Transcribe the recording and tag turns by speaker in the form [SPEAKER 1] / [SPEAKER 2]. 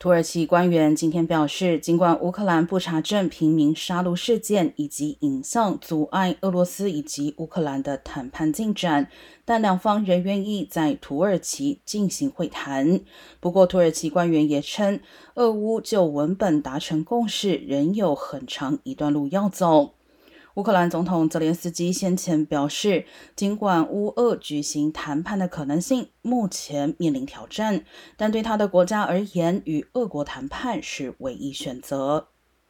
[SPEAKER 1] 土耳其官员今天表示，尽管乌克兰不查证平民杀戮事件以及影像阻碍俄罗斯以及乌克兰的谈判进展，但两方仍愿意在土耳其进行会谈。不过，土耳其官员也称，俄乌就文本达成共识仍有很长一段路要走。乌克兰总统泽连斯基先前表示，尽管乌俄举行谈判的可能性目前面临挑战，但对他的国家而言，与俄国谈判是唯一选择。